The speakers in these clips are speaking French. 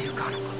Ayukanakul.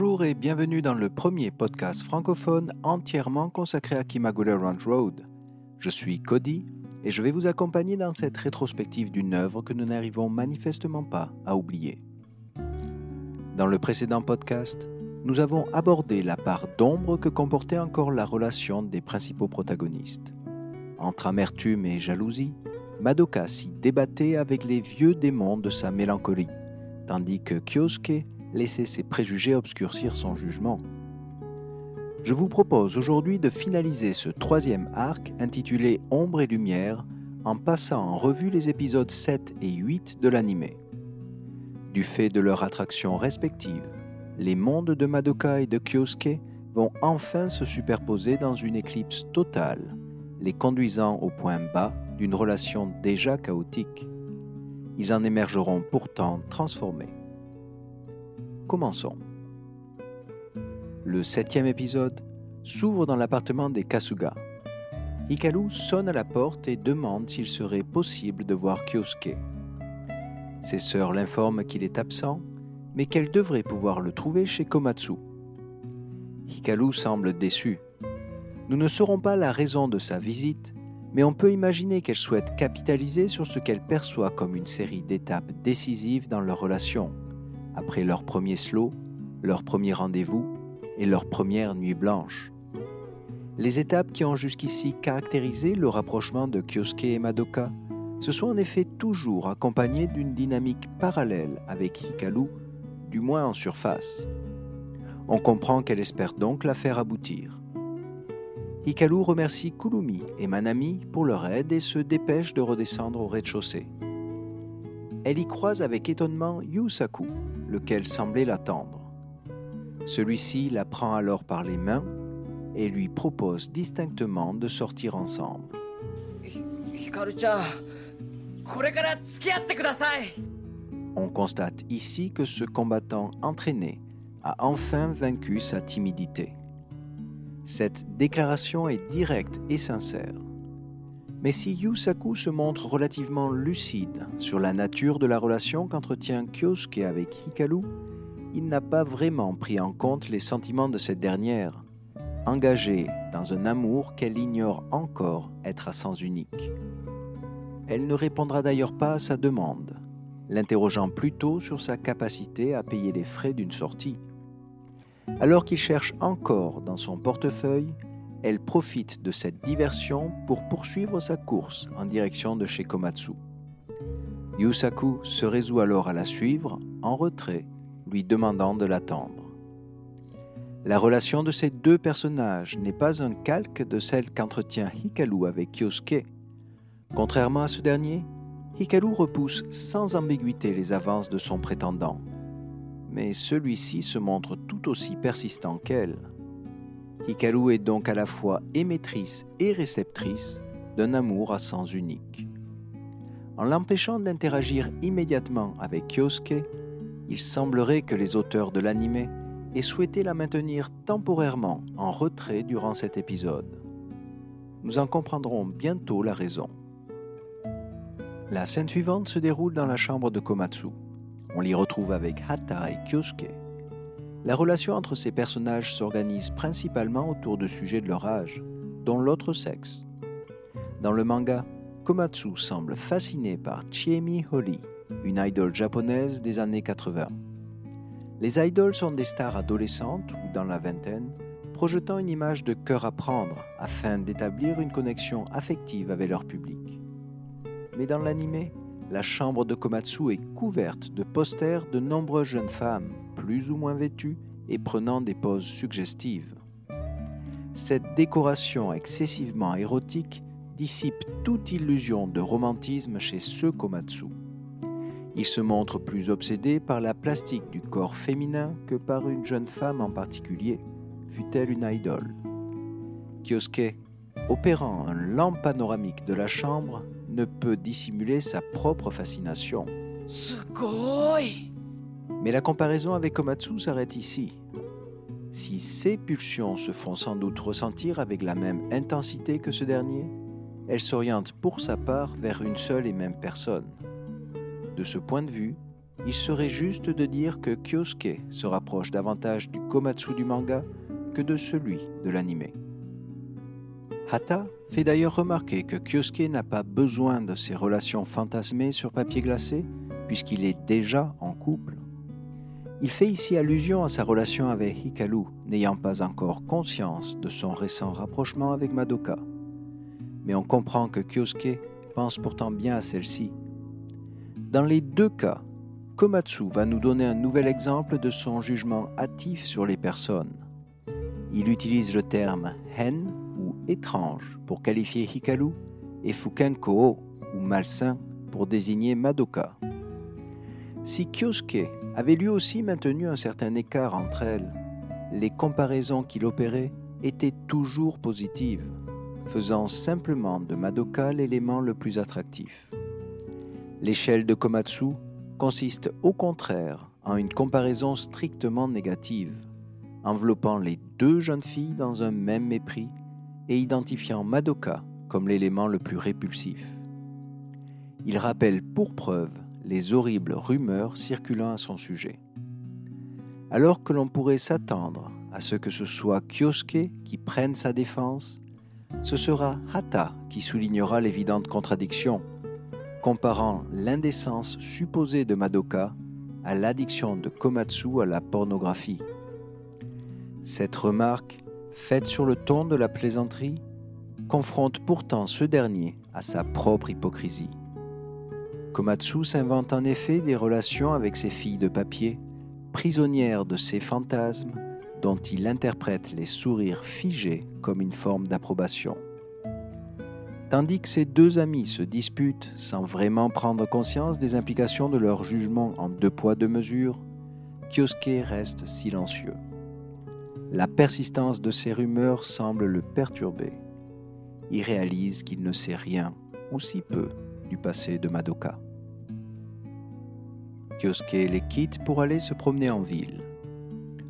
Bonjour et bienvenue dans le premier podcast francophone entièrement consacré à Kimagure Ranch Road. Je suis Cody et je vais vous accompagner dans cette rétrospective d'une œuvre que nous n'arrivons manifestement pas à oublier. Dans le précédent podcast, nous avons abordé la part d'ombre que comportait encore la relation des principaux protagonistes. Entre amertume et jalousie, Madoka s'y débattait avec les vieux démons de sa mélancolie, tandis que Kyosuke laissait ses préjugés obscurcir son jugement. Je vous propose aujourd'hui de finaliser ce troisième arc intitulé Ombre et Lumière en passant en revue les épisodes 7 et 8 de l'anime. Du fait de leur attraction respective, les mondes de Madoka et de Kyosuke vont enfin se superposer dans une éclipse totale, les conduisant au point bas d'une relation déjà chaotique. Ils en émergeront pourtant transformés. Commençons. Le septième épisode s'ouvre dans l'appartement des Kasuga. Hikaru sonne à la porte et demande s'il serait possible de voir Kyosuke. Ses sœurs l'informent qu'il est absent, mais qu'elles devraient pouvoir le trouver chez Komatsu. Hikaru semble déçue. Nous ne saurons pas la raison de sa visite, mais on peut imaginer qu'elle souhaite capitaliser sur ce qu'elle perçoit comme une série d'étapes décisives dans leur relation, après leur premier slow, leur premier rendez-vous et leur première nuit blanche. Les étapes qui ont jusqu'ici caractérisé le rapprochement de Kyosuke et Madoka se sont en effet toujours accompagnées d'une dynamique parallèle avec Hikaru, du moins en surface. On comprend qu'elle espère donc la faire aboutir. Hikaru remercie Kurumi et Manami pour leur aide et se dépêche de redescendre au rez-de-chaussée. Elle y croise avec étonnement Yusaku, lequel semblait l'attendre. Celui-ci la prend alors par les mains et lui propose distinctement de sortir ensemble. On constate ici que ce combattant entraîné a enfin vaincu sa timidité. Cette déclaration est directe et sincère. Mais si Yusaku se montre relativement lucide sur la nature de la relation qu'entretient Kyosuke avec Hikaru, il n'a pas vraiment pris en compte les sentiments de cette dernière, engagée dans un amour qu'elle ignore encore être à sens unique. Elle ne répondra d'ailleurs pas à sa demande, l'interrogeant plutôt sur sa capacité à payer les frais d'une sortie. Alors qu'il cherche encore dans son portefeuille, elle profite de cette diversion pour poursuivre sa course en direction de chez Komatsu. Yusaku se résout alors à la suivre en retrait, lui demandant de l'attendre. La relation de ces deux personnages n'est pas un calque de celle qu'entretient Hikaru avec Kyosuke. Contrairement à ce dernier, Hikaru repousse sans ambiguïté les avances de son prétendant. Mais celui-ci se montre tout aussi persistant qu'elle. Hikaru est donc à la fois émettrice et réceptrice d'un amour à sens unique. En l'empêchant d'interagir immédiatement avec Kyosuke, il semblerait que les auteurs de l'anime aient souhaité la maintenir temporairement en retrait durant cet épisode. Nous en comprendrons bientôt la raison. La scène suivante se déroule dans la chambre de Komatsu. On l'y retrouve avec Hata et Kyosuke. La relation entre ces personnages s'organise principalement autour de sujets de leur âge, dont l'autre sexe. Dans le manga, Komatsu semble fasciné par Chiemi Hori, une idole japonaise des années 80. Les idoles sont des stars adolescentes ou dans la vingtaine, projetant une image de cœur à prendre afin d'établir une connexion affective avec leur public. Mais dans l'anime, la chambre de Komatsu est couverte de posters de nombreuses jeunes femmes, plus ou moins vêtus et prenant des poses suggestives. Cette décoration excessivement érotique dissipe toute illusion de romantisme chez ceux Komatsu. Il se montre plus obsédé par la plastique du corps féminin que par une jeune femme en particulier, fut-elle une idole. Kyosuke, opérant un lent panoramique de la chambre, ne peut dissimuler sa propre fascination. Mais la comparaison avec Komatsu s'arrête ici. Si ces pulsions se font sans doute ressentir avec la même intensité que ce dernier, elles s'orientent pour sa part vers une seule et même personne. De ce point de vue, il serait juste de dire que Kyosuke se rapproche davantage du Komatsu du manga que de celui de l'anime. Hata fait d'ailleurs remarquer que Kyosuke n'a pas besoin de ces relations fantasmées sur papier glacé puisqu'il est déjà en couple. Il fait ici allusion à sa relation avec Hikaru, n'ayant pas encore conscience de son récent rapprochement avec Madoka. Mais on comprend que Kyosuke pense pourtant bien à celle-ci. Dans les deux cas, Komatsu va nous donner un nouvel exemple de son jugement hâtif sur les personnes. Il utilise le terme hen ou étrange pour qualifier Hikaru et Fukenko ou malsain pour désigner Madoka. Si Kyosuke avait lui aussi maintenu un certain écart entre elles, les comparaisons qu'il opérait étaient toujours positives, faisant simplement de Madoka l'élément le plus attractif. L'échelle de Komatsu consiste au contraire en une comparaison strictement négative, enveloppant les deux jeunes filles dans un même mépris et identifiant Madoka comme l'élément le plus répulsif. Il rappelle pour preuve les horribles rumeurs circulant à son sujet. Alors que l'on pourrait s'attendre à ce que ce soit Kyosuke qui prenne sa défense, ce sera Hata qui soulignera l'évidente contradiction, comparant l'indécence supposée de Madoka à l'addiction de Komatsu à la pornographie. Cette remarque, faite sur le ton de la plaisanterie, confronte pourtant ce dernier à sa propre hypocrisie. Komatsu s'invente en effet des relations avec ses filles de papier, prisonnières de ses fantasmes, dont il interprète les sourires figés comme une forme d'approbation. Tandis que ces deux amis se disputent sans vraiment prendre conscience des implications de leur jugement en deux poids deux mesures, Kyosuke reste silencieux. La persistance de ces rumeurs semble le perturber. Il réalise qu'il ne sait rien, ou si peu, du passé de Madoka. Kyosuke les quitte pour aller se promener en ville.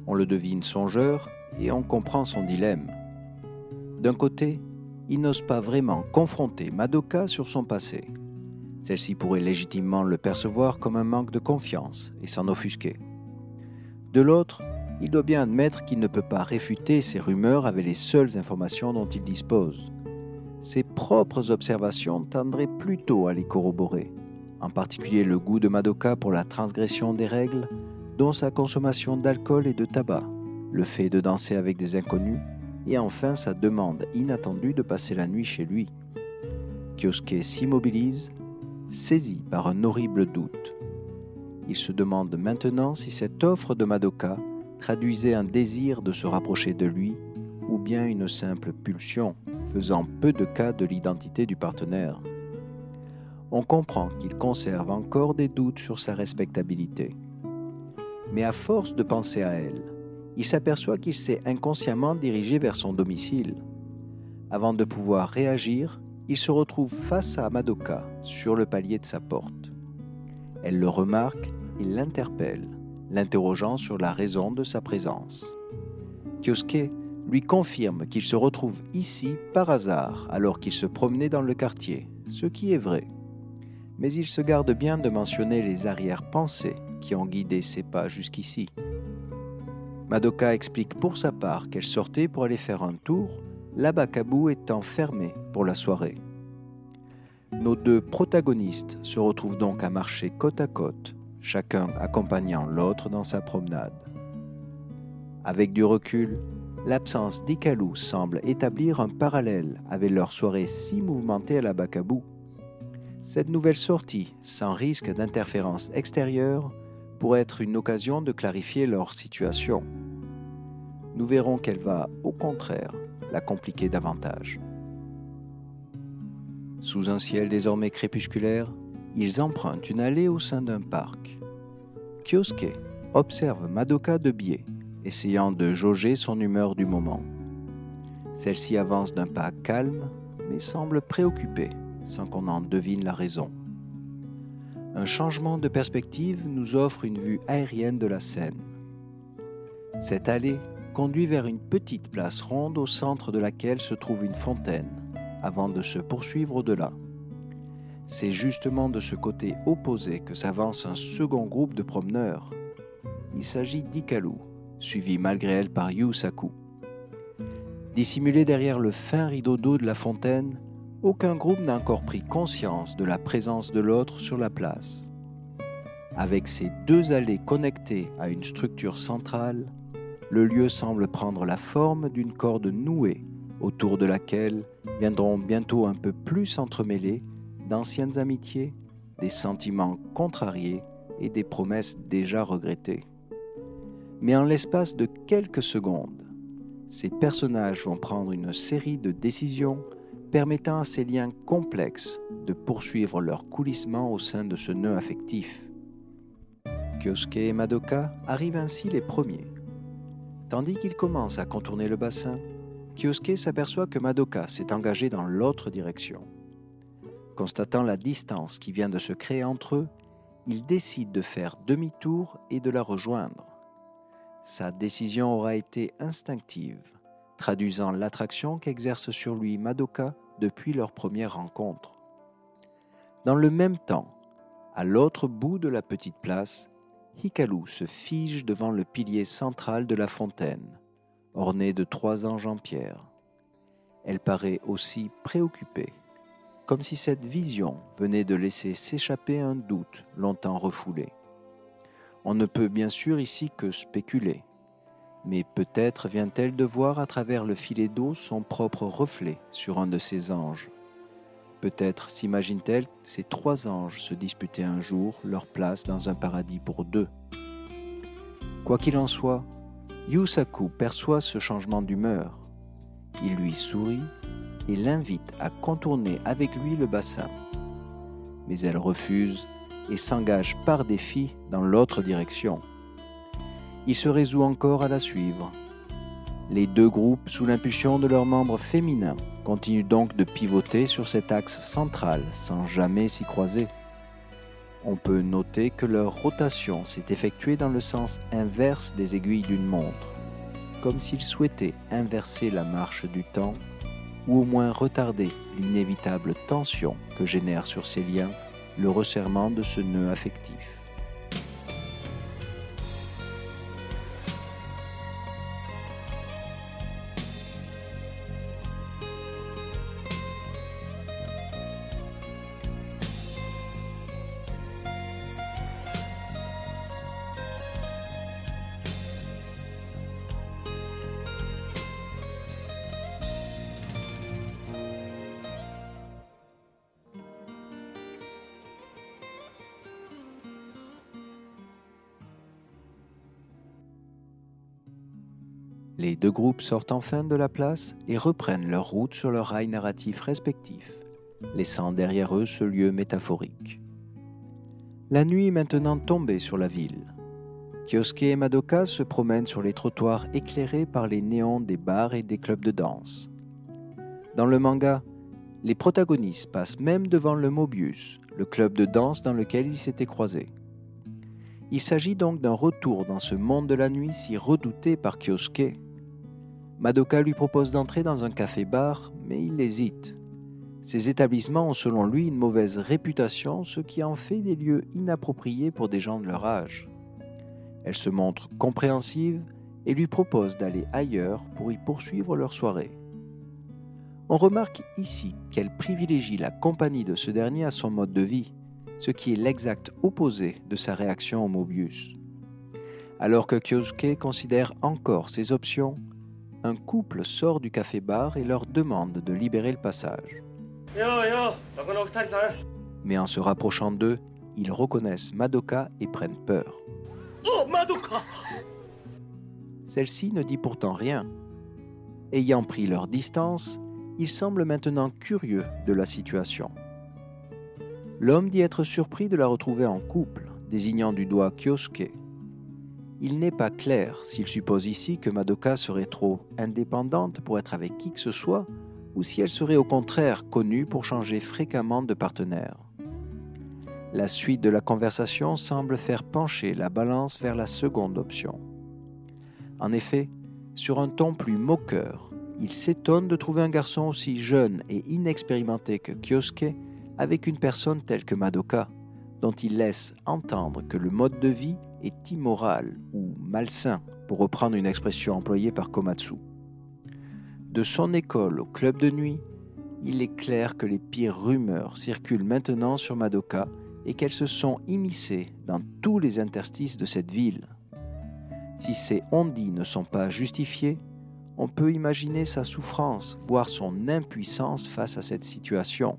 On le devine songeur et on comprend son dilemme. D'un côté, il n'ose pas vraiment confronter Madoka sur son passé. Celle-ci pourrait légitimement le percevoir comme un manque de confiance et s'en offusquer. De l'autre, il doit bien admettre qu'il ne peut pas réfuter ces rumeurs avec les seules informations dont il dispose. Ses propres observations tendraient plutôt à les corroborer, en particulier le goût de Madoka pour la transgression des règles, dont sa consommation d'alcool et de tabac, le fait de danser avec des inconnus, et enfin sa demande inattendue de passer la nuit chez lui. Kyosuke s'immobilise, saisi par un horrible doute. Il se demande maintenant si cette offre de Madoka traduisait un désir de se rapprocher de lui ou bien une simple pulsion, faisant peu de cas de l'identité du partenaire. On comprend qu'il conserve encore des doutes sur sa respectabilité. Mais à force de penser à elle, il s'aperçoit qu'il s'est inconsciemment dirigé vers son domicile. Avant de pouvoir réagir, il se retrouve face à Madoka sur le palier de sa porte. Elle le remarque et l'interpelle, l'interrogeant sur la raison de sa présence. Kyosuke lui confirme qu'il se retrouve ici par hasard alors qu'il se promenait dans le quartier, ce qui est vrai. Mais il se garde bien de mentionner les arrière-pensées qui ont guidé ses pas jusqu'ici. Madoka explique pour sa part qu'elle sortait pour aller faire un tour, l'Abakabu étant fermé pour la soirée. Nos deux protagonistes se retrouvent donc à marcher côte à côte, chacun accompagnant l'autre dans sa promenade. Avec du recul, l'absence d'Ikalu semble établir un parallèle avec leur soirée si mouvementée à la Bacabou. Cette nouvelle sortie, sans risque d'interférence extérieure, pourrait être une occasion de clarifier leur situation. Nous verrons qu'elle va, au contraire, la compliquer davantage. Sous un ciel désormais crépusculaire, ils empruntent une allée au sein d'un parc. Kyosuke observe Madoka de biais, essayant de jauger son humeur du moment. Celle-ci avance d'un pas calme, mais semble préoccupée, sans qu'on en devine la raison. Un changement de perspective nous offre une vue aérienne de la scène. Cette allée conduit vers une petite place ronde au centre de laquelle se trouve une fontaine, avant de se poursuivre au-delà. C'est justement de ce côté opposé que s'avance un second groupe de promeneurs. Il s'agit d'Ikalu, suivi malgré elle par Yusaku. Dissimulé derrière le fin rideau d'eau de la fontaine, aucun groupe n'a encore pris conscience de la présence de l'autre sur la place. Avec ces deux allées connectées à une structure centrale, le lieu semble prendre la forme d'une corde nouée autour de laquelle viendront bientôt un peu plus s'entremêler d'anciennes amitiés, des sentiments contrariés et des promesses déjà regrettées. Mais en l'espace de quelques secondes, ces personnages vont prendre une série de décisions permettant à ces liens complexes de poursuivre leur coulissement au sein de ce nœud affectif. Kyosuke et Madoka arrivent ainsi les premiers. Tandis qu'ils commencent à contourner le bassin, Kyosuke s'aperçoit que Madoka s'est engagée dans l'autre direction. Constatant la distance qui vient de se créer entre eux, il décide de faire demi-tour et de la rejoindre. Sa décision aura été instinctive, traduisant l'attraction qu'exerce sur lui Madoka depuis leur première rencontre. Dans le même temps, à l'autre bout de la petite place, Hikaru se fige devant le pilier central de la fontaine, orné de trois anges en pierre. Elle paraît aussi préoccupée comme si cette vision venait de laisser s'échapper un doute longtemps refoulé. On ne peut bien sûr ici que spéculer, mais peut-être vient-elle de voir à travers le filet d'eau son propre reflet sur un de ces anges. Peut-être s'imagine-t-elle ces trois anges se disputer un jour leur place dans un paradis pour deux. Quoi qu'il en soit, Yusaku perçoit ce changement d'humeur. Il lui sourit et l'invite à contourner avec lui le bassin. Mais elle refuse et s'engage par défi dans l'autre direction. Il se résout encore à la suivre. Les deux groupes, sous l'impulsion de leurs membres féminins, continuent donc de pivoter sur cet axe central sans jamais s'y croiser. On peut noter que leur rotation s'est effectuée dans le sens inverse des aiguilles d'une montre, comme s'ils souhaitaient inverser la marche du temps ou au moins retarder l'inévitable tension que génère sur ces liens le resserrement de ce nœud affectif. Les deux groupes sortent enfin de la place et reprennent leur route sur leurs rails narratifs respectifs, laissant derrière eux ce lieu métaphorique. La nuit est maintenant tombée sur la ville. Kyosuke et Madoka se promènent sur les trottoirs éclairés par les néons des bars et des clubs de danse. Dans le manga, les protagonistes passent même devant le Mobius, le club de danse dans lequel ils s'étaient croisés. Il s'agit donc d'un retour dans ce monde de la nuit si redouté par Kyosuke Madoka lui propose d'entrer dans un café-bar, mais il hésite. Ces établissements ont selon lui une mauvaise réputation, ce qui en fait des lieux inappropriés pour des gens de leur âge. Elle se montre compréhensive et lui propose d'aller ailleurs pour y poursuivre leur soirée. On remarque ici qu'elle privilégie la compagnie de ce dernier à son mode de vie, ce qui est l'exact opposé de sa réaction au Mobius. Alors que Kyosuke considère encore ses options, un couple sort du café-bar et leur demande de libérer le passage. Mais en se rapprochant d'eux, ils reconnaissent Madoka et prennent peur. Oh, Madoka Celle-ci ne dit pourtant rien. Ayant pris leur distance, ils semblent maintenant curieux de la situation. L'homme dit être surpris de la retrouver en couple, désignant du doigt Kyosuke. Il n'est pas clair s'il suppose ici que Madoka serait trop indépendante pour être avec qui que ce soit, ou si elle serait au contraire connue pour changer fréquemment de partenaire. La suite de la conversation semble faire pencher la balance vers la seconde option. En effet, sur un ton plus moqueur, il s'étonne de trouver un garçon aussi jeune et inexpérimenté que Kyosuke avec une personne telle que Madoka, dont il laisse entendre que le mode de vie est immoral ou malsain, pour reprendre une expression employée par Komatsu. De son école au club de nuit, il est clair que les pires rumeurs circulent maintenant sur Madoka et qu'elles se sont immiscées dans tous les interstices de cette ville. Si ces ondits ne sont pas justifiés, on peut imaginer sa souffrance, voire son impuissance face à cette situation.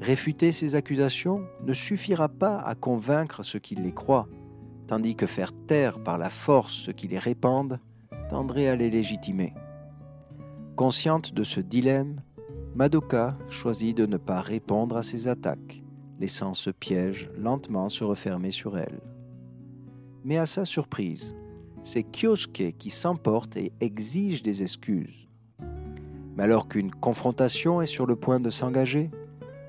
Réfuter ces accusations ne suffira pas à convaincre ceux qui les croient, tandis que faire taire par la force ceux qui les répandent tendrait à les légitimer. Consciente de ce dilemme, Madoka choisit de ne pas répondre à ces attaques, laissant ce piège lentement se refermer sur elle. Mais à sa surprise, c'est Kyosuke qui s'emporte et exige des excuses. Mais alors qu'une confrontation est sur le point de s'engager,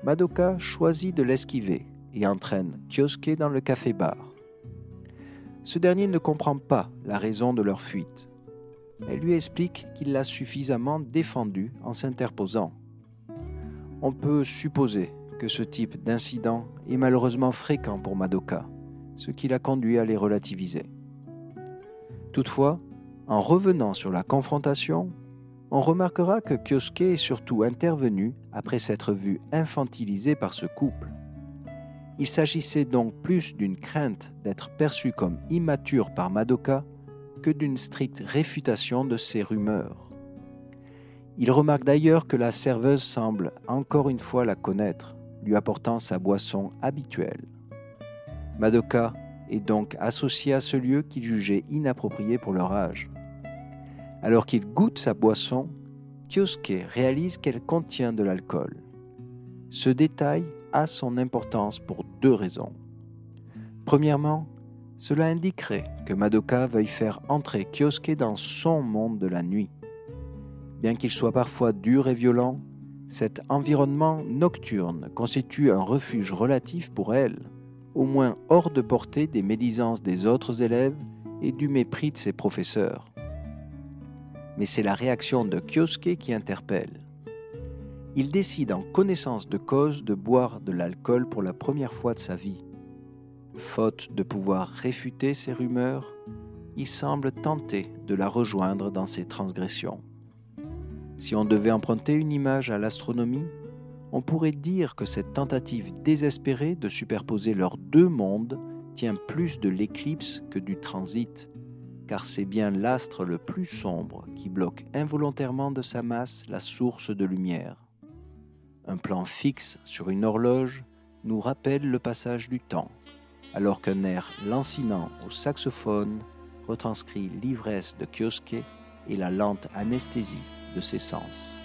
Madoka choisit de l'esquiver et entraîne Kyosuke dans le café-bar. Ce dernier ne comprend pas la raison de leur fuite. Elle lui explique qu'il l'a suffisamment défendu en s'interposant. On peut supposer que ce type d'incident est malheureusement fréquent pour Madoka, ce qui l'a conduit à les relativiser. Toutefois, en revenant sur la confrontation, on remarquera que Kyosuke est surtout intervenu après s'être vu infantilisé par ce couple. Il s'agissait donc plus d'une crainte d'être perçu comme immature par Madoka que d'une stricte réfutation de ces rumeurs. Il remarque d'ailleurs que la serveuse semble encore une fois la connaître, lui apportant sa boisson habituelle. Madoka est donc associé à ce lieu qu'il jugeait inapproprié pour leur âge. Alors qu'il goûte sa boisson, Kyosuke réalise qu'elle contient de l'alcool. Ce détail son importance pour deux raisons. Premièrement, cela indiquerait que Madoka veuille faire entrer Kyosuke dans son monde de la nuit. Bien qu'il soit parfois dur et violent, cet environnement nocturne constitue un refuge relatif pour elle, au moins hors de portée des médisances des autres élèves et du mépris de ses professeurs. Mais c'est la réaction de Kyosuke qui interpelle. Il décide en connaissance de cause de boire de l'alcool pour la première fois de sa vie. Faute de pouvoir réfuter ces rumeurs, il semble tenter de la rejoindre dans ses transgressions. Si on devait emprunter une image à l'astronomie, on pourrait dire que cette tentative désespérée de superposer leurs deux mondes tient plus de l'éclipse que du transit, car c'est bien l'astre le plus sombre qui bloque involontairement de sa masse la source de lumière. Un plan fixe sur une horloge nous rappelle le passage du temps, alors qu'un air lancinant au saxophone retranscrit l'ivresse de Kyosuke et la lente anesthésie de ses sens.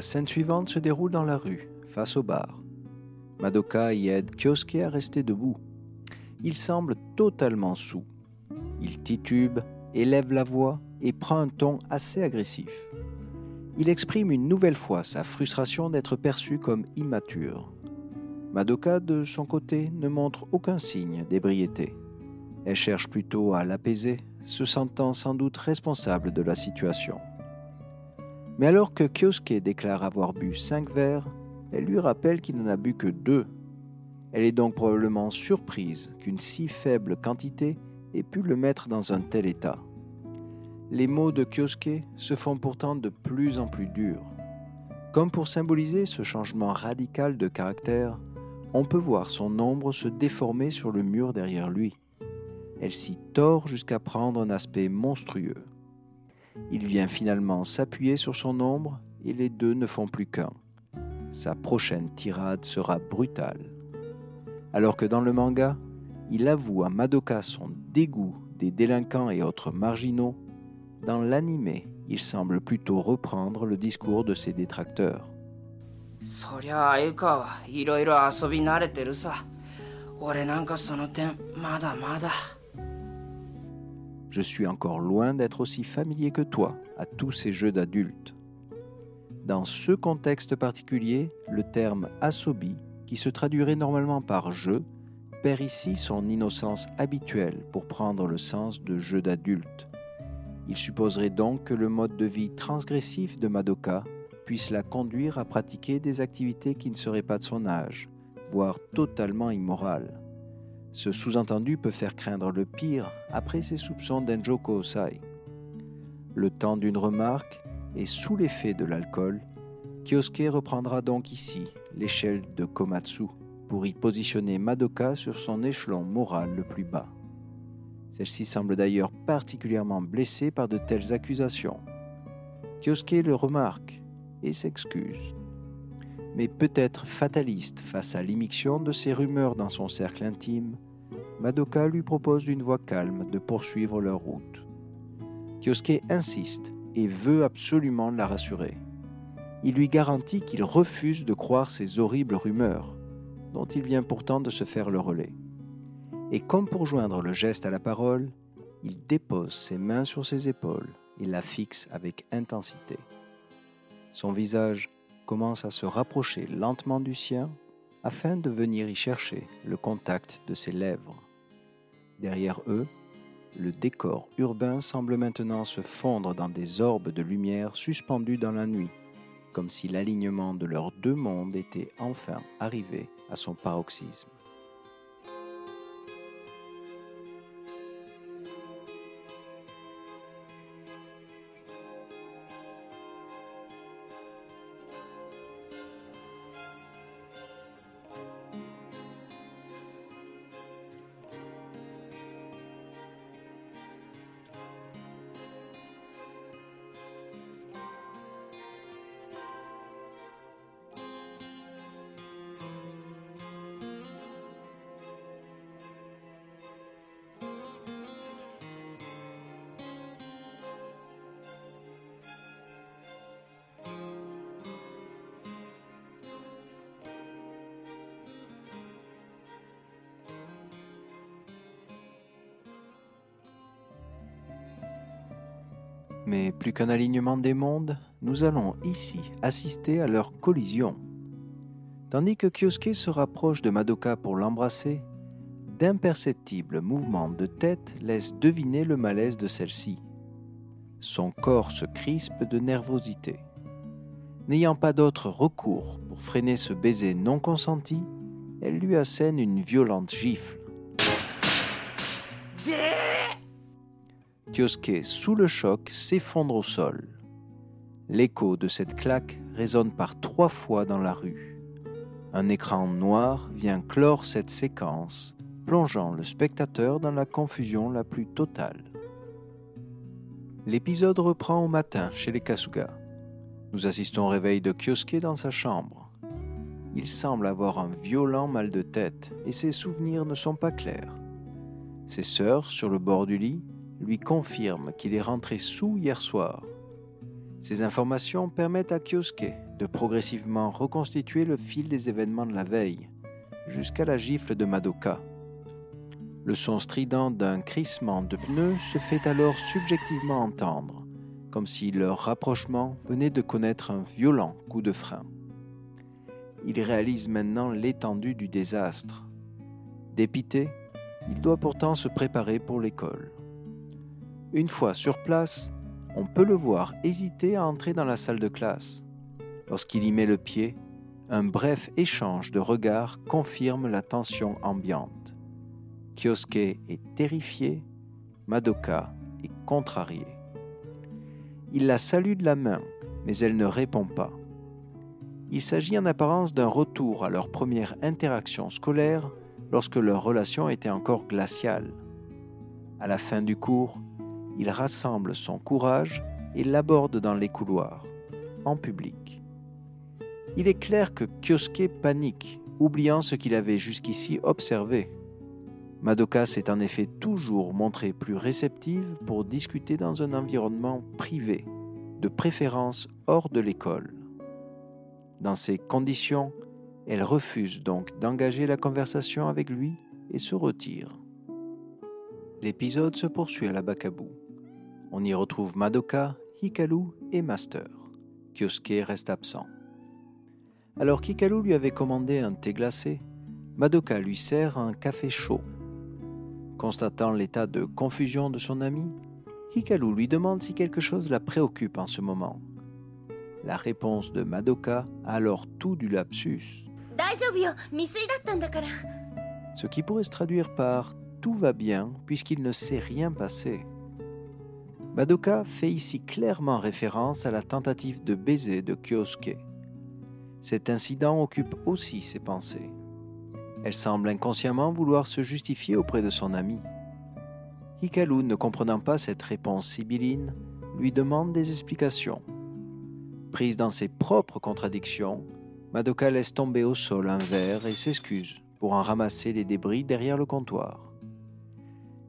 La scène suivante se déroule dans la rue, face au bar. Madoka y aide Kyosuke à rester debout. Il semble totalement sous. Il titube, élève la voix et prend un ton assez agressif. Il exprime une nouvelle fois sa frustration d'être perçu comme immature. Madoka, de son côté, ne montre aucun signe d'ébriété. Elle cherche plutôt à l'apaiser, se sentant sans doute responsable de la situation. Mais alors que Kyosuke déclare avoir bu cinq verres, elle lui rappelle qu'il n'en a bu que deux. Elle est donc probablement surprise qu'une si faible quantité ait pu le mettre dans un tel état. Les mots de Kyosuke se font pourtant de plus en plus durs. Comme pour symboliser ce changement radical de caractère, on peut voir son ombre se déformer sur le mur derrière lui. Elle s'y tord jusqu'à prendre un aspect monstrueux. Il vient finalement s'appuyer sur son ombre et les deux ne font plus qu'un. Sa prochaine tirade sera brutale. Alors que dans le manga, il avoue à Madoka son dégoût des délinquants et autres marginaux, dans l'anime, il semble plutôt reprendre le discours de ses détracteurs. Je suis encore loin d'être aussi familier que toi à tous ces jeux d'adultes. Dans ce contexte particulier, le terme asobi, qui se traduirait normalement par jeu, perd ici son innocence habituelle pour prendre le sens de jeu d'adulte. Il supposerait donc que le mode de vie transgressif de Madoka puisse la conduire à pratiquer des activités qui ne seraient pas de son âge, voire totalement immorales. Ce sous-entendu peut faire craindre le pire après ses soupçons d'Enjoko Osai. Le temps d'une remarque et sous l'effet de l'alcool, Kyosuke reprendra donc ici l'échelle de Komatsu pour y positionner Madoka sur son échelon moral le plus bas. Celle-ci semble d'ailleurs particulièrement blessée par de telles accusations. Kyosuke le remarque et s'excuse. Mais peut-être fataliste face à l'immixtion de ces rumeurs dans son cercle intime, Madoka lui propose d'une voix calme de poursuivre leur route. Kyosuke insiste et veut absolument la rassurer. Il lui garantit qu'il refuse de croire ces horribles rumeurs, dont il vient pourtant de se faire le relais. Et comme pour joindre le geste à la parole, il dépose ses mains sur ses épaules et la fixe avec intensité. Son visage commence à se rapprocher lentement du sien afin de venir y chercher le contact de ses lèvres. Derrière eux, le décor urbain semble maintenant se fondre dans des orbes de lumière suspendus dans la nuit, comme si l'alignement de leurs deux mondes était enfin arrivé à son paroxysme. Plus qu'un alignement des mondes, nous allons ici assister à leur collision. Tandis que Kyosuke se rapproche de Madoka pour l'embrasser, d'imperceptibles mouvements de tête laissent deviner le malaise de celle-ci. Son corps se crispe de nervosité. N'ayant pas d'autre recours pour freiner ce baiser non consenti, elle lui assène une violente gifle. Kyosuke, sous le choc, s'effondre au sol. L'écho de cette claque résonne par trois fois dans la rue. Un écran noir vient clore cette séquence, plongeant le spectateur dans la confusion la plus totale. L'épisode reprend au matin chez les Kasuga. Nous assistons au réveil de Kyosuke dans sa chambre. Il semble avoir un violent mal de tête et ses souvenirs ne sont pas clairs. Ses sœurs, sur le bord du lit, lui confirme qu'il est rentré sous hier soir. Ces informations permettent à Kyosuke de progressivement reconstituer le fil des événements de la veille, jusqu'à la gifle de Madoka. Le son strident d'un crissement de pneus se fait alors subjectivement entendre, comme si leur rapprochement venait de connaître un violent coup de frein. Il réalise maintenant l'étendue du désastre. Dépité, il doit pourtant se préparer pour l'école. Une fois sur place, on peut le voir hésiter à entrer dans la salle de classe. Lorsqu'il y met le pied, un bref échange de regards confirme la tension ambiante. Kyosuke est terrifié, Madoka est contrariée. Il la salue de la main, mais elle ne répond pas. Il s'agit en apparence d'un retour à leur première interaction scolaire lorsque leur relation était encore glaciale. À la fin du cours, il rassemble son courage et l'aborde dans les couloirs, en public. Il est clair que Kyosuke panique, oubliant ce qu'il avait jusqu'ici observé. Madoka s'est en effet toujours montrée plus réceptive pour discuter dans un environnement privé, de préférence hors de l'école. Dans ces conditions, elle refuse donc d'engager la conversation avec lui et se retire. L'épisode se poursuit à la Bakabu. On y retrouve Madoka, Hikaru et Master. Kyosuke reste absent. Alors qu'Hikaru lui avait commandé un thé glacé, Madoka lui sert un café chaud Constatant l'état de confusion de son ami, Hikaru lui demande si quelque chose la préoccupe en ce moment. La réponse de Madoka a alors tout du lapsus. Ce qui pourrait se traduire par tout va bien puisqu'il ne s'est rien passé. Madoka fait ici clairement référence à la tentative de baiser de Kyosuke. Cet incident occupe aussi ses pensées. Elle semble inconsciemment vouloir se justifier auprès de son ami. Hikaru, ne comprenant pas cette réponse sibylline, lui demande des explications. Prise dans ses propres contradictions, Madoka laisse tomber au sol un verre et s'excuse pour en ramasser les débris derrière le comptoir.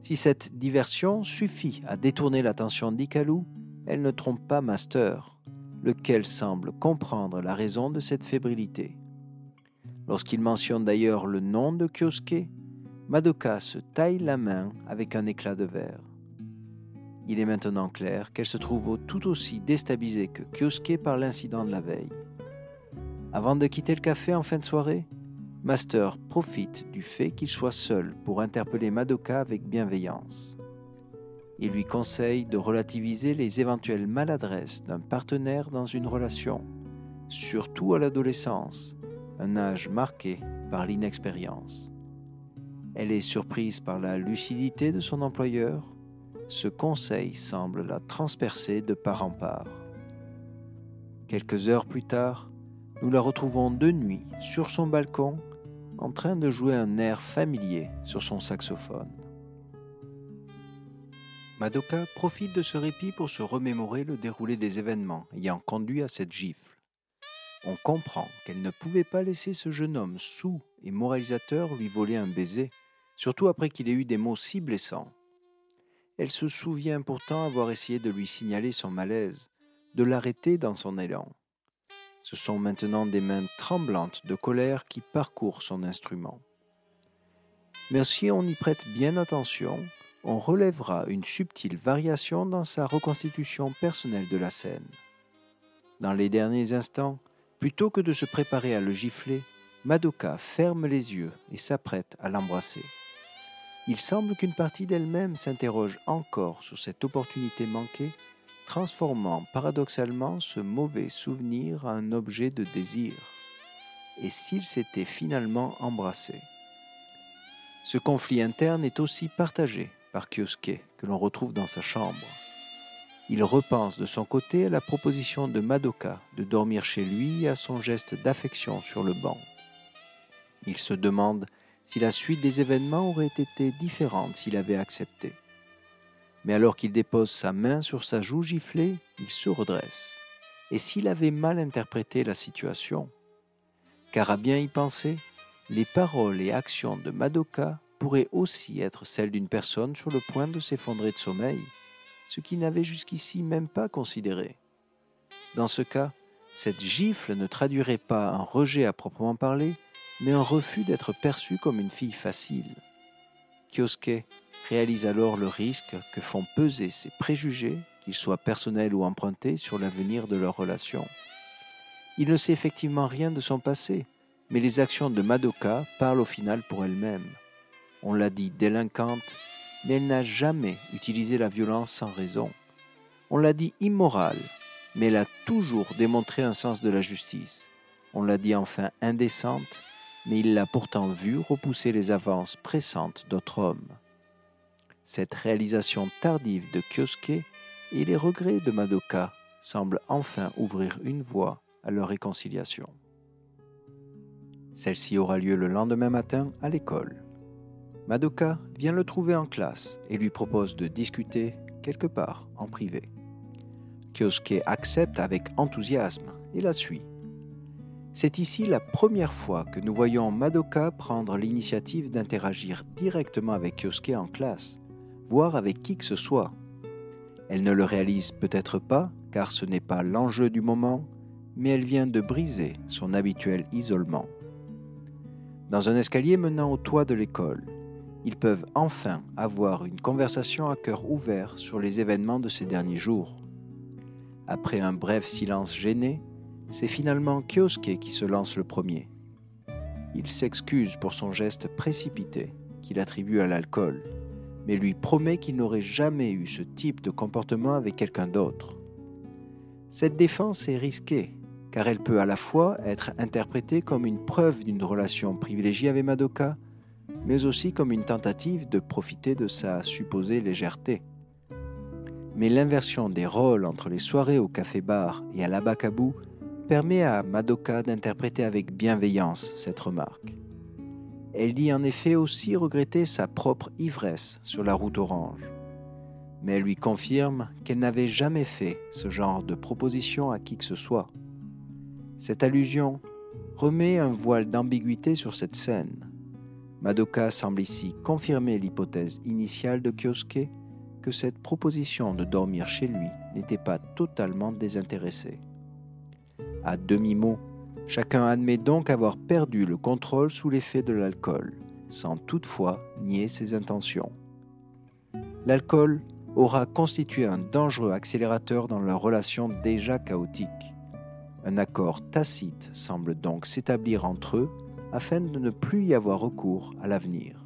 Si cette diversion suffit à détourner l'attention d'Ikalu, elle ne trompe pas Master, lequel semble comprendre la raison de cette fébrilité. Lorsqu'il mentionne d'ailleurs le nom de Kyosuke, Madoka se taille la main avec un éclat de verre. Il est maintenant clair qu'elle se trouve tout aussi déstabilisée que Kyosuke par l'incident de la veille. Avant de quitter le café en fin de soirée, Master profite du fait qu'il soit seul pour interpeller Madoka avec bienveillance. Il lui conseille de relativiser les éventuelles maladresses d'un partenaire dans une relation, surtout à l'adolescence, un âge marqué par l'inexpérience. Elle est surprise par la lucidité de son employeur. Ce conseil semble la transpercer de part en part. Quelques heures plus tard, nous la retrouvons de nuit sur son balcon en train de jouer un air familier sur son saxophone. Madoka profite de ce répit pour se remémorer le déroulé des événements ayant conduit à cette gifle on comprend qu'elle ne pouvait pas laisser ce jeune homme sous et moralisateur lui voler un baiser, surtout après qu'il ait eu des mots si blessants. Elle se souvient pourtant avoir essayé de lui signaler son malaise, de l'arrêter dans son élan. Ce sont maintenant des mains tremblantes de colère qui parcourent son instrument. Mais si on y prête bien attention, on relèvera une subtile variation dans sa reconstitution personnelle de la scène. Dans les derniers instants, Plutôt que de se préparer à le gifler, Madoka ferme les yeux et s'apprête à l'embrasser. Il semble qu'une partie d'elle-même s'interroge encore sur cette opportunité manquée, transformant paradoxalement ce mauvais souvenir en un objet de désir. Et s'ils s'étaient finalement embrassés Ce conflit interne est aussi partagé par Kyosuke, que l'on retrouve dans sa chambre. Il repense de son côté à la proposition de Madoka de dormir chez lui et à son geste d'affection sur le banc. Il se demande si la suite des événements aurait été différente s'il avait accepté. Mais alors qu'il dépose sa main sur sa joue giflée, il se redresse. Et s'il avait mal interprété la situation Car à bien y penser, les paroles et actions de Madoka pourraient aussi être celles d'une personne sur le point de s'effondrer de sommeil ce qu'il n'avait jusqu'ici même pas considéré. Dans ce cas, cette gifle ne traduirait pas un rejet à proprement parler, mais un refus d'être perçu comme une fille facile. Kyosuke réalise alors le risque que font peser ses préjugés, qu'ils soient personnels ou empruntés, sur l'avenir de leur relation. Il ne sait effectivement rien de son passé, mais les actions de Madoka parlent au final pour elles-mêmes. On l'a dit délinquante, mais elle n'a jamais utilisé la violence sans raison. On l'a dit immorale, mais elle a toujours démontré un sens de la justice. On l'a dit enfin indécente, mais il l'a pourtant vue repousser les avances pressantes d'autres hommes. Cette réalisation tardive de Kyosuke et les regrets de Madoka semblent enfin ouvrir une voie à leur réconciliation. Celle-ci aura lieu le lendemain matin à l'école. Madoka vient le trouver en classe et lui propose de discuter quelque part en privé. Kyosuke accepte avec enthousiasme et la suit. C'est ici la première fois que nous voyons Madoka prendre l'initiative d'interagir directement avec Kyosuke en classe, avec qui que ce soit. Elle ne le réalise peut-être pas, car ce n'est pas l'enjeu du moment, mais elle vient de briser son habituel isolement. Dans un escalier menant au toit de l'école, ils peuvent enfin avoir une conversation à cœur ouvert sur les événements de ces derniers jours. Après un bref silence gêné, c'est finalement Kyosuke qui se lance le premier. Il s'excuse pour son geste précipité qu'il attribue à l'alcool, mais lui promet qu'il n'aurait jamais eu ce type de comportement avec quelqu'un d'autre. Cette défense est risquée, car elle peut à la fois être interprétée comme une preuve d'une relation privilégiée avec Madoka, mais aussi comme une tentative de profiter de sa supposée légèreté. Mais l'inversion des rôles entre les soirées au café-bar et à l'abacabou permet à Madoka d'interpréter avec bienveillance cette remarque. Elle dit en effet aussi regretter sa propre ivresse sur la route orange. Mais elle lui confirme qu'elle n'avait jamais fait ce genre de proposition à qui que ce soit. Cette allusion remet un voile d'ambiguïté sur cette scène. Madoka semble ici confirmer l'hypothèse initiale de Kyosuke que cette proposition de dormir chez lui n'était pas totalement désintéressée. À demi-mot, chacun admet donc avoir perdu le contrôle sous l'effet de l'alcool, sans toutefois nier ses intentions. L'alcool aura constitué un dangereux accélérateur dans leur relation déjà chaotique. Un accord tacite semble donc s'établir entre eux afin de ne plus y avoir recours à l'avenir.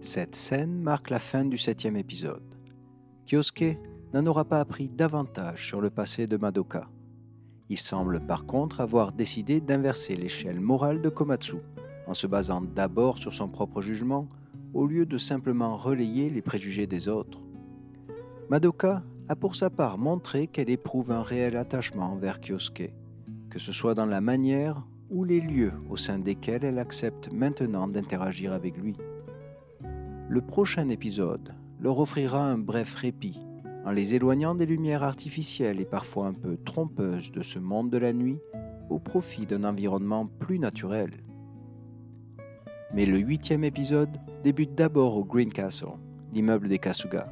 Cette scène marque la fin du septième épisode. Kyosuke n'en aura pas appris davantage sur le passé de Madoka. Il semble par contre avoir décidé d'inverser l'échelle morale de Komatsu, en se basant d'abord sur son propre jugement au lieu de simplement relayer les préjugés des autres. Madoka a pour sa part montré qu'elle éprouve un réel attachement envers Kyosuke, que ce soit dans la manière ou les lieux au sein desquels elle accepte maintenant d'interagir avec lui. Le prochain épisode leur offrira un bref répit en les éloignant des lumières artificielles et parfois un peu trompeuses de ce monde de la nuit au profit d'un environnement plus naturel. Mais le huitième épisode débute d'abord au Green Castle, l'immeuble des Kasuga.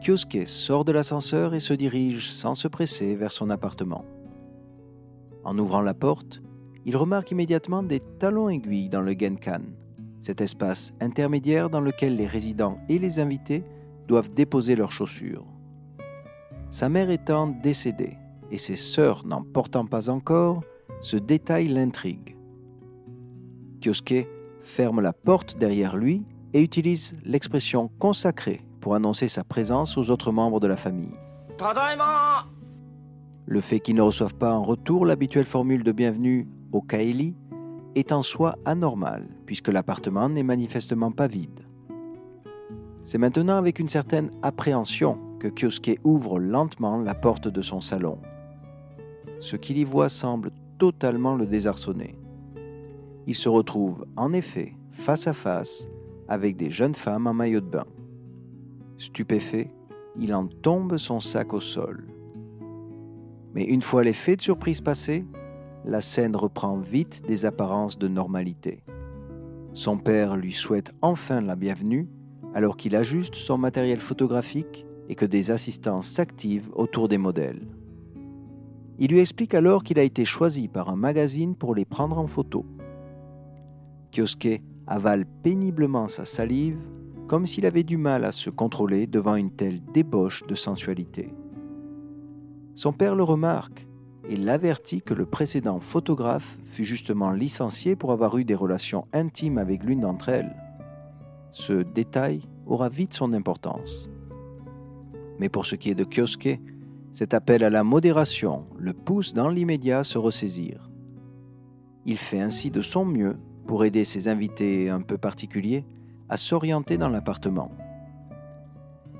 Kyosuke sort de l'ascenseur et se dirige sans se presser vers son appartement. En ouvrant la porte, il remarque immédiatement des talons aiguilles dans le Genkan, cet espace intermédiaire dans lequel les résidents et les invités doivent déposer leurs chaussures. Sa mère étant décédée et ses sœurs n'en portant pas encore, ce détail l'intrigue. Kyosuke ferme la porte derrière lui et utilise l'expression consacrée pour annoncer sa présence aux autres membres de la famille. Tadaima Le fait qu'ils ne reçoivent pas en retour l'habituelle formule de bienvenue au Kaeli est en soi anormal, puisque l'appartement n'est manifestement pas vide. C'est maintenant avec une certaine appréhension que Kyosuke ouvre lentement la porte de son salon. Ce qu'il y voit semble totalement le désarçonner. Il se retrouve en effet face à face avec des jeunes femmes en maillot de bain. Stupéfait, il en tombe son sac au sol. Mais une fois l'effet de surprise passé, la scène reprend vite des apparences de normalité. Son père lui souhaite enfin la bienvenue alors qu'il ajuste son matériel photographique et que des assistants s'activent autour des modèles. Il lui explique alors qu'il a été choisi par un magazine pour les prendre en photo. Kyosuke avale péniblement sa salive comme s'il avait du mal à se contrôler devant une telle débauche de sensualité. Son père le remarque et l'avertit que le précédent photographe fut justement licencié pour avoir eu des relations intimes avec l'une d'entre elles. Ce détail aura vite son importance. Mais pour ce qui est de Kyosuke, cet appel à la modération le pousse dans l'immédiat à se ressaisir. Il fait ainsi de son mieux pour aider ses invités un peu particuliers à s'orienter dans l'appartement.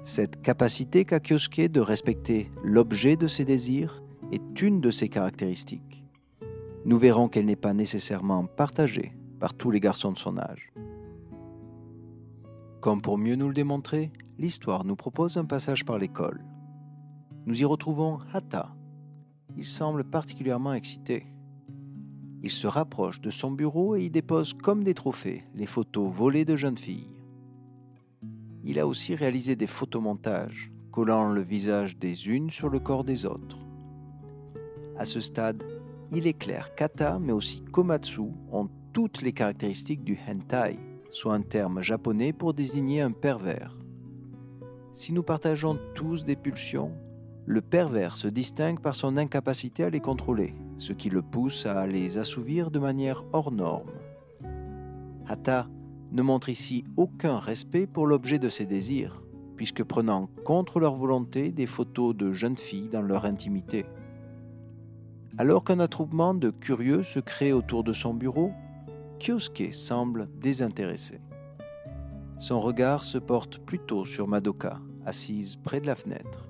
Cette capacité qu'a Kyosuke de respecter l'objet de ses désirs est une de ses caractéristiques. Nous verrons qu'elle n'est pas nécessairement partagée par tous les garçons de son âge. Comme pour mieux nous le démontrer, l'histoire nous propose un passage par l'école. Nous y retrouvons Hata. Il semble particulièrement excité. Il se rapproche de son bureau et y dépose comme des trophées les photos volées de jeunes filles. Il a aussi réalisé des photomontages, collant le visage des unes sur le corps des autres. À ce stade, il est clair qu'Ata, mais aussi Komatsu, ont toutes les caractéristiques du hentai, soit un terme japonais pour désigner un pervers. Si nous partageons tous des pulsions, le pervers se distingue par son incapacité à les contrôler, ce qui le pousse à les assouvir de manière hors norme. Hata ne montre ici aucun respect pour l'objet de ses désirs, puisque prenant contre leur volonté des photos de jeunes filles dans leur intimité. Alors qu'un attroupement de curieux se crée autour de son bureau, Kyosuke semble désintéressé. Son regard se porte plutôt sur Madoka, assise près de la fenêtre.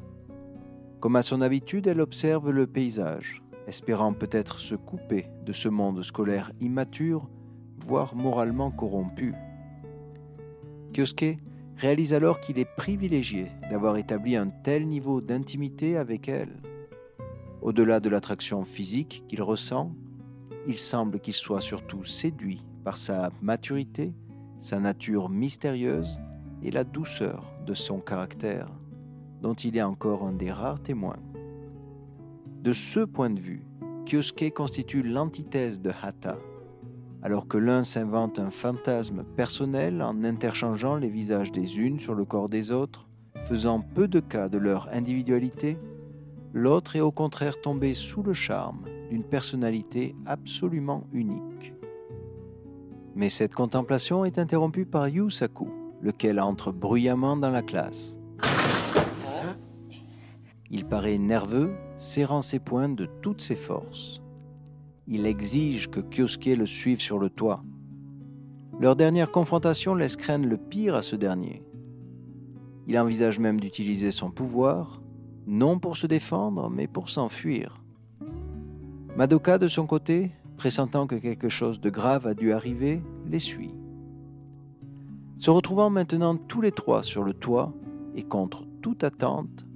Comme à son habitude, elle observe le paysage, espérant peut-être se couper de ce monde scolaire immature, voire moralement corrompu. Kyosuke réalise alors qu'il est privilégié d'avoir établi un tel niveau d'intimité avec elle. Au-delà de l'attraction physique qu'il ressent, il semble qu'il soit surtout séduit par sa maturité, sa nature mystérieuse et la douceur de son caractère, dont il est encore un des rares témoins. De ce point de vue, Kyosuke constitue l'antithèse de Hata, alors que l'un s'invente un fantasme personnel en interchangeant les visages des unes sur le corps des autres, faisant peu de cas de leur individualité, l'autre est au contraire tombé sous le charme d'une personnalité absolument unique. Mais cette contemplation est interrompue par Yusaku, lequel entre bruyamment dans la classe. Il paraît nerveux, serrant ses poings de toutes ses forces il exige que Kyosuke le suive sur le toit. Leur dernière confrontation laisse craindre le pire à ce dernier. Il envisage même d'utiliser son pouvoir, non pour se défendre, mais pour s'enfuir. Madoka, de son côté, pressentant que quelque chose de grave a dû arriver, les suit. Se retrouvant maintenant tous les trois sur le toit, et contre toute attente,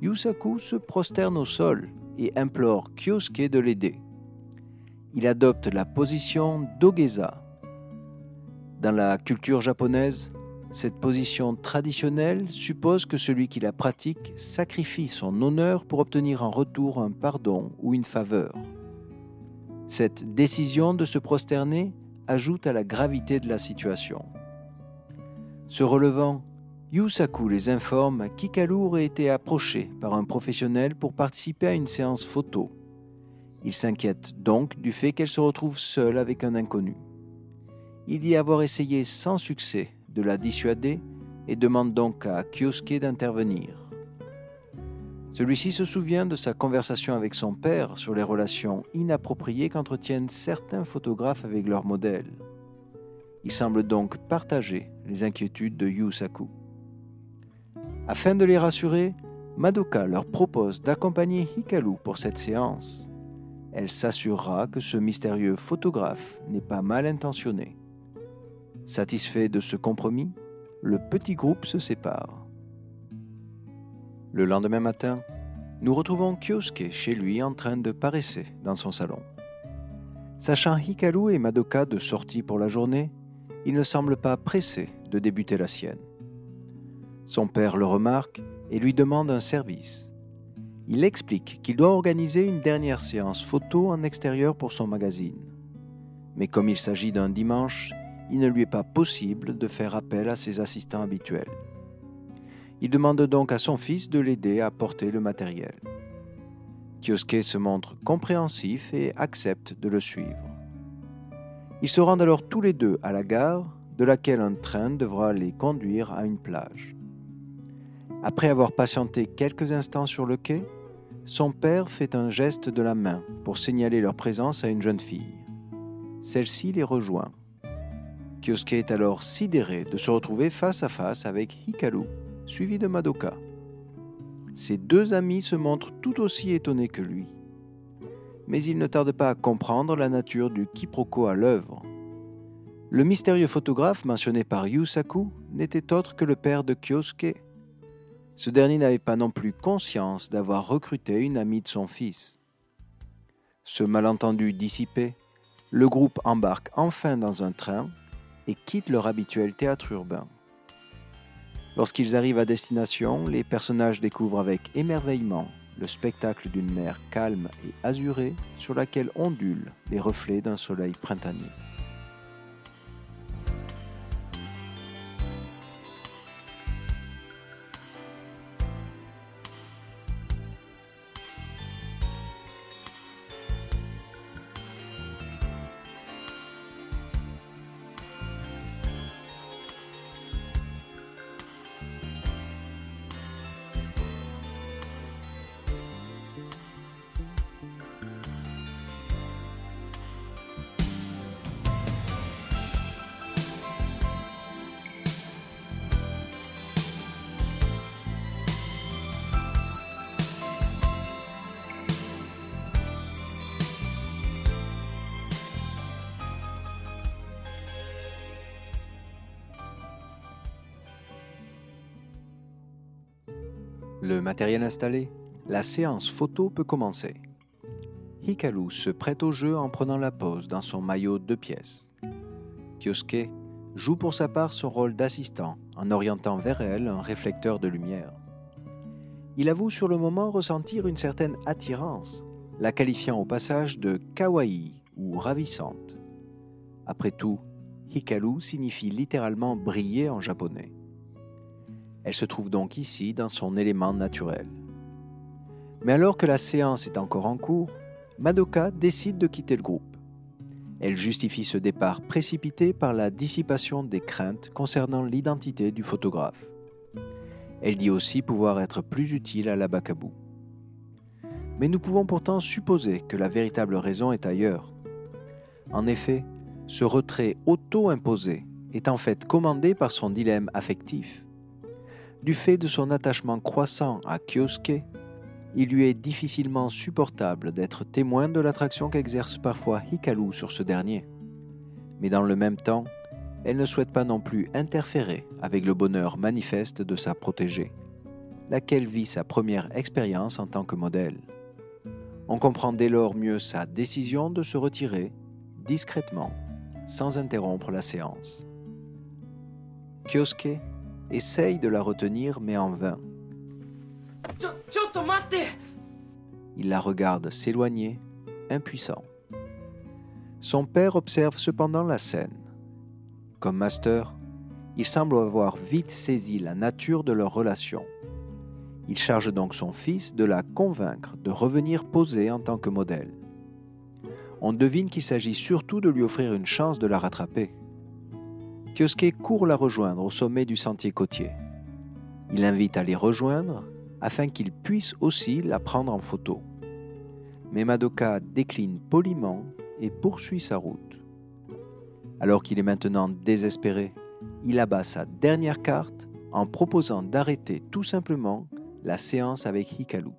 Yusaku se prosterne au sol et implore Kyosuke de l'aider il adopte la position d'Ogeza. Dans la culture japonaise, cette position traditionnelle suppose que celui qui la pratique sacrifie son honneur pour obtenir en retour un pardon ou une faveur. Cette décision de se prosterner ajoute à la gravité de la situation. Se relevant, Yusaku les informe qu'Ikalu aurait été approché par un professionnel pour participer à une séance photo il s'inquiète donc du fait qu'elle se retrouve seule avec un inconnu. Il dit avoir essayé sans succès de la dissuader et demande donc à Kyosuke d'intervenir. Celui-ci se souvient de sa conversation avec son père sur les relations inappropriées qu'entretiennent certains photographes avec leurs modèles. Il semble donc partager les inquiétudes de Yusaku. Afin de les rassurer, Madoka leur propose d'accompagner Hikaru pour cette séance elle s'assurera que ce mystérieux photographe n'est pas mal intentionné. Satisfait de ce compromis, le petit groupe se sépare. Le lendemain matin, nous retrouvons Kyosuke chez lui en train de paresser dans son salon. Sachant Hikaru et Madoka de sortie pour la journée, il ne semble pas pressé de débuter la sienne. Son père le remarque et lui demande un service il explique qu'il doit organiser une dernière séance photo en extérieur pour son magazine. Mais comme il s'agit d'un dimanche, il ne lui est pas possible de faire appel à ses assistants habituels. Il demande donc à son fils de l'aider à porter le matériel. Kyosuke se montre compréhensif et accepte de le suivre. Ils se rendent alors tous les deux à la gare, de laquelle un train devra les conduire à une plage. Après avoir patienté quelques instants sur le quai, son père fait un geste de la main pour signaler leur présence à une jeune fille. Celle-ci les rejoint. Kyosuke est alors sidéré de se retrouver face à face avec Hikaru, suivi de Madoka. Ses deux amis se montrent tout aussi étonnés que lui. Mais il ne tarde pas à comprendre la nature du quiproquo à l'œuvre. Le mystérieux photographe mentionné par Yusaku n'était autre que le père de Kyosuke, ce dernier n'avait pas non plus conscience d'avoir recruté une amie de son fils. Ce malentendu dissipé, le groupe embarque enfin dans un train et quitte leur habituel théâtre urbain. Lorsqu'ils arrivent à destination, les personnages découvrent avec émerveillement le spectacle d'une mer calme et azurée sur laquelle ondulent les reflets d'un soleil printanier. Matériel installé, la séance photo peut commencer. Hikaru se prête au jeu en prenant la pose dans son maillot de pièces. Kyosuke joue pour sa part son rôle d'assistant en orientant vers elle un réflecteur de lumière. Il avoue sur le moment ressentir une certaine attirance, la qualifiant au passage de kawaii ou ravissante. Après tout, Hikaru signifie littéralement briller en japonais. Elle se trouve donc ici dans son élément naturel. Mais alors que la séance est encore en cours, Madoka décide de quitter le groupe. Elle justifie ce départ précipité par la dissipation des craintes concernant l'identité du photographe. Elle dit aussi pouvoir être plus utile à la Bakabu. Mais nous pouvons pourtant supposer que la véritable raison est ailleurs. En effet, ce retrait auto-imposé est en fait commandé par son dilemme affectif. Du fait de son attachement croissant à Kyosuke, il lui est difficilement supportable d'être témoin de l'attraction qu'exerce parfois Hikaru sur ce dernier. Mais dans le même temps, elle ne souhaite pas non plus interférer avec le bonheur manifeste de sa protégée, laquelle vit sa première expérience en tant que modèle. On comprend dès lors mieux sa décision de se retirer discrètement, sans interrompre la séance. Kyosuke essaye de la retenir mais en vain. Il la regarde s'éloigner, impuissant. Son père observe cependant la scène. Comme master, il semble avoir vite saisi la nature de leur relation. Il charge donc son fils de la convaincre de revenir poser en tant que modèle. On devine qu'il s'agit surtout de lui offrir une chance de la rattraper. Kyosuke court la rejoindre au sommet du sentier côtier. Il l'invite à les rejoindre afin qu'il puisse aussi la prendre en photo. Mais Madoka décline poliment et poursuit sa route. Alors qu'il est maintenant désespéré, il abat sa dernière carte en proposant d'arrêter tout simplement la séance avec Hikaru.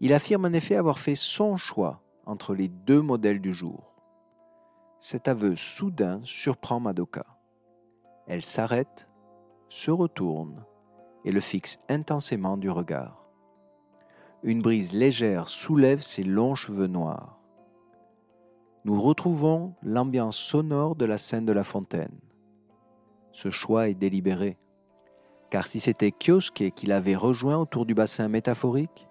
Il affirme en effet avoir fait son choix entre les deux modèles du jour. Cet aveu soudain surprend Madoka. Elle s'arrête, se retourne et le fixe intensément du regard. Une brise légère soulève ses longs cheveux noirs. Nous retrouvons l'ambiance sonore de la scène de la fontaine. Ce choix est délibéré, car si c'était Kyosuke qui l'avait rejoint autour du bassin métaphorique,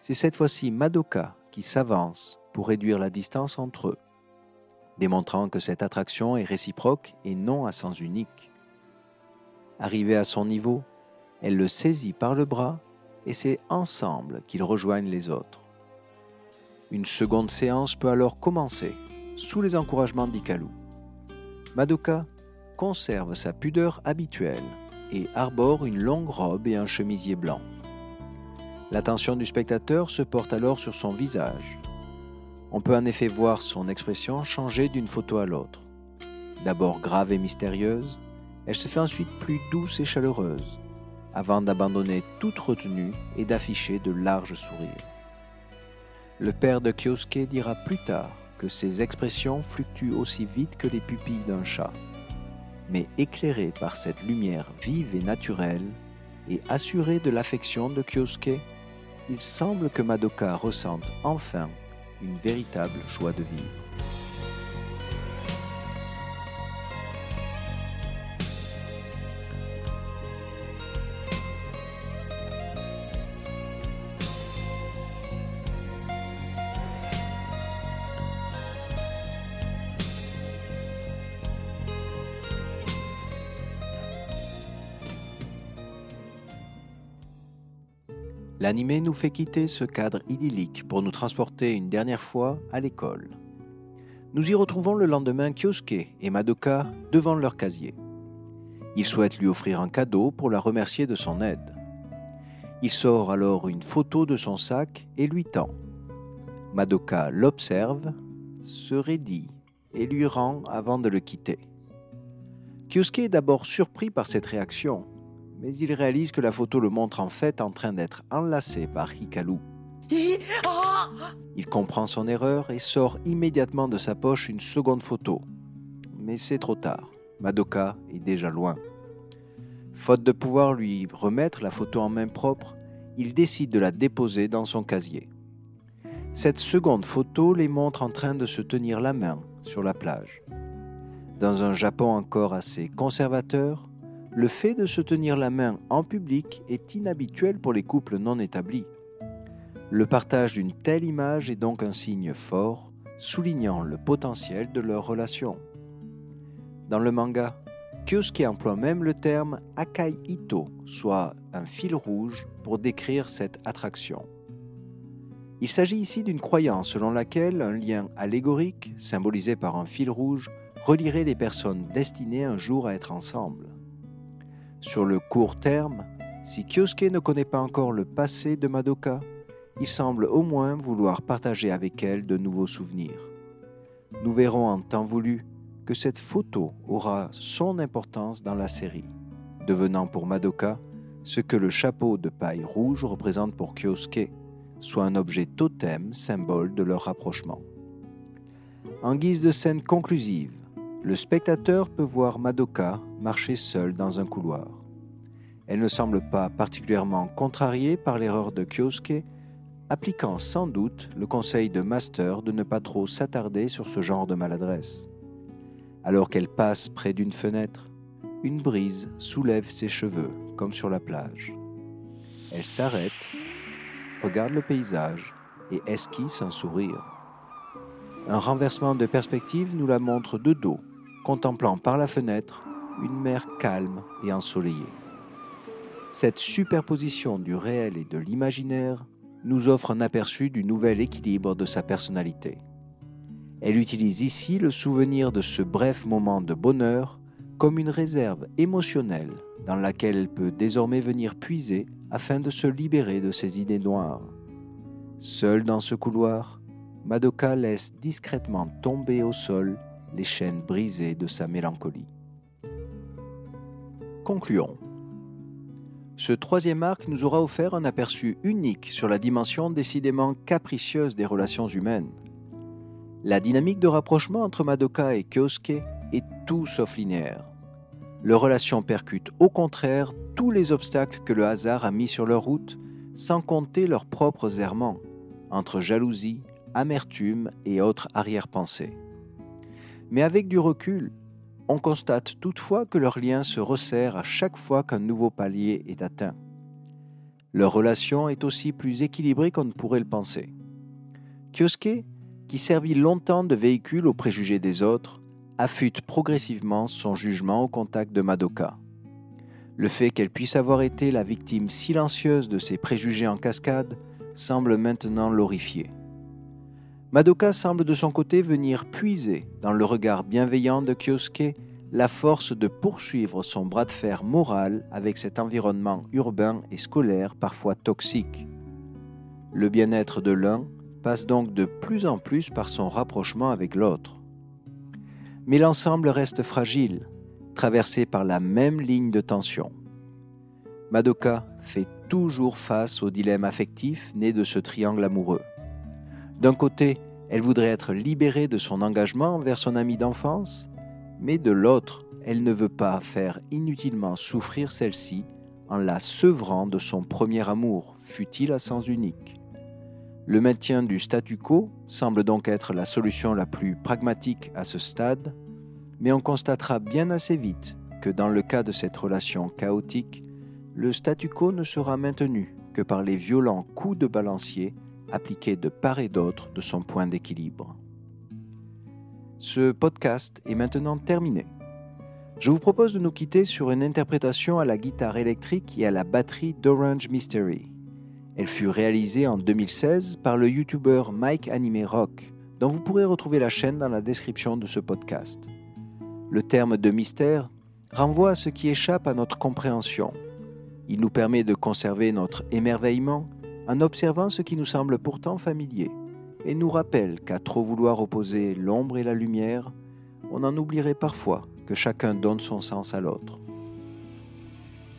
c'est cette fois-ci Madoka qui s'avance pour réduire la distance entre eux, démontrant que cette attraction est réciproque et non à sens unique. Arrivée à son niveau, elle le saisit par le bras et c'est ensemble qu'ils rejoignent les autres. Une seconde séance peut alors commencer, sous les encouragements d'Ikalu. Madoka conserve sa pudeur habituelle et arbore une longue robe et un chemisier blanc. L'attention du spectateur se porte alors sur son visage. On peut en effet voir son expression changer d'une photo à l'autre. D'abord grave et mystérieuse, elle se fait ensuite plus douce et chaleureuse, avant d'abandonner toute retenue et d'afficher de larges sourires. Le père de Kyosuke dira plus tard que ses expressions fluctuent aussi vite que les pupilles d'un chat. Mais éclairé par cette lumière vive et naturelle, et assuré de l'affection de Kyosuke, il semble que Madoka ressente enfin une véritable joie de vivre. L'animé nous fait quitter ce cadre idyllique pour nous transporter une dernière fois à l'école. Nous y retrouvons le lendemain Kyosuke et Madoka devant leur casier. Il souhaite lui offrir un cadeau pour la remercier de son aide. Il sort alors une photo de son sac et lui tend. Madoka l'observe, se raidit et lui rend avant de le quitter. Kyosuke est d'abord surpris par cette réaction, mais il réalise que la photo le montre en fait en train d'être enlacé par Hikaru. Il comprend son erreur et sort immédiatement de sa poche une seconde photo. Mais c'est trop tard. Madoka est déjà loin. Faute de pouvoir lui remettre la photo en main propre, il décide de la déposer dans son casier. Cette seconde photo les montre en train de se tenir la main sur la plage. Dans un Japon encore assez conservateur, le fait de se tenir la main en public est inhabituel pour les couples non établis. Le partage d'une telle image est donc un signe fort, soulignant le potentiel de leur relation. Dans le manga, Kyosuke emploie même le terme Akai Ito, soit un fil rouge, pour décrire cette attraction. Il s'agit ici d'une croyance selon laquelle un lien allégorique, symbolisé par un fil rouge, relierait les personnes destinées un jour à être ensemble. Sur le court terme, si Kyosuke ne connaît pas encore le passé de Madoka, il semble au moins vouloir partager avec elle de nouveaux souvenirs. Nous verrons en temps voulu que cette photo aura son importance dans la série, devenant pour Madoka ce que le chapeau de paille rouge représente pour Kyosuke, soit un objet totem, symbole de leur rapprochement. En guise de scène conclusive, le spectateur peut voir Madoka marcher seule dans un couloir. Elle ne semble pas particulièrement contrariée par l'erreur de Kyosuke, appliquant sans doute le conseil de Master de ne pas trop s'attarder sur ce genre de maladresse. Alors qu'elle passe près d'une fenêtre, une brise soulève ses cheveux, comme sur la plage. Elle s'arrête, regarde le paysage et esquisse un sourire. Un renversement de perspective nous la montre de dos, contemplant par la fenêtre une mer calme et ensoleillée. Cette superposition du réel et de l'imaginaire nous offre un aperçu du nouvel équilibre de sa personnalité. Elle utilise ici le souvenir de ce bref moment de bonheur comme une réserve émotionnelle dans laquelle elle peut désormais venir puiser afin de se libérer de ses idées noires. Seule dans ce couloir, Madoka laisse discrètement tomber au sol les chaînes brisées de sa mélancolie. Concluons. Ce troisième arc nous aura offert un aperçu unique sur la dimension décidément capricieuse des relations humaines. La dynamique de rapprochement entre Madoka et Kyosuke est tout sauf linéaire. Leurs relations percutent au contraire tous les obstacles que le hasard a mis sur leur route, sans compter leurs propres errements, entre jalousie, amertume et autres arrière-pensées. Mais avec du recul, on constate toutefois que leur lien se resserre à chaque fois qu'un nouveau palier est atteint. Leur relation est aussi plus équilibrée qu'on ne pourrait le penser. Kyosuke, qui servit longtemps de véhicule aux préjugés des autres, affûte progressivement son jugement au contact de Madoka. Le fait qu'elle puisse avoir été la victime silencieuse de ses préjugés en cascade semble maintenant l'horrifier. Madoka semble de son côté venir puiser dans le regard bienveillant de Kyosuke la force de poursuivre son bras de fer moral avec cet environnement urbain et scolaire parfois toxique. Le bien-être de l'un passe donc de plus en plus par son rapprochement avec l'autre. Mais l'ensemble reste fragile, traversé par la même ligne de tension. Madoka fait toujours face au dilemme affectif né de ce triangle amoureux. D'un côté, elle voudrait être libérée de son engagement envers son ami d'enfance, mais de l'autre, elle ne veut pas faire inutilement souffrir celle-ci en la sevrant de son premier amour, fut-il à sens unique. Le maintien du statu quo semble donc être la solution la plus pragmatique à ce stade, mais on constatera bien assez vite que dans le cas de cette relation chaotique, le statu quo ne sera maintenu que par les violents coups de balancier appliqués de part et d'autre de son point d'équilibre. Ce podcast est maintenant terminé. Je vous propose de nous quitter sur une interprétation à la guitare électrique et à la batterie d'Orange Mystery. Elle fut réalisée en 2016 par le YouTuber Mike Anime Rock, dont vous pourrez retrouver la chaîne dans la description de ce podcast. Le terme de mystère renvoie à ce qui échappe à notre compréhension. Il nous permet de conserver notre émerveillement en observant ce qui nous semble pourtant familier, et nous rappelle qu'à trop vouloir opposer l'ombre et la lumière, on en oublierait parfois que chacun donne son sens à l'autre.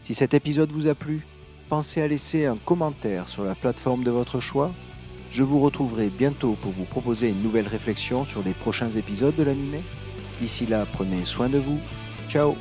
Si cet épisode vous a plu, pensez à laisser un commentaire sur la plateforme de votre choix. Je vous retrouverai bientôt pour vous proposer une nouvelle réflexion sur les prochains épisodes de l'animé. D'ici là, prenez soin de vous. Ciao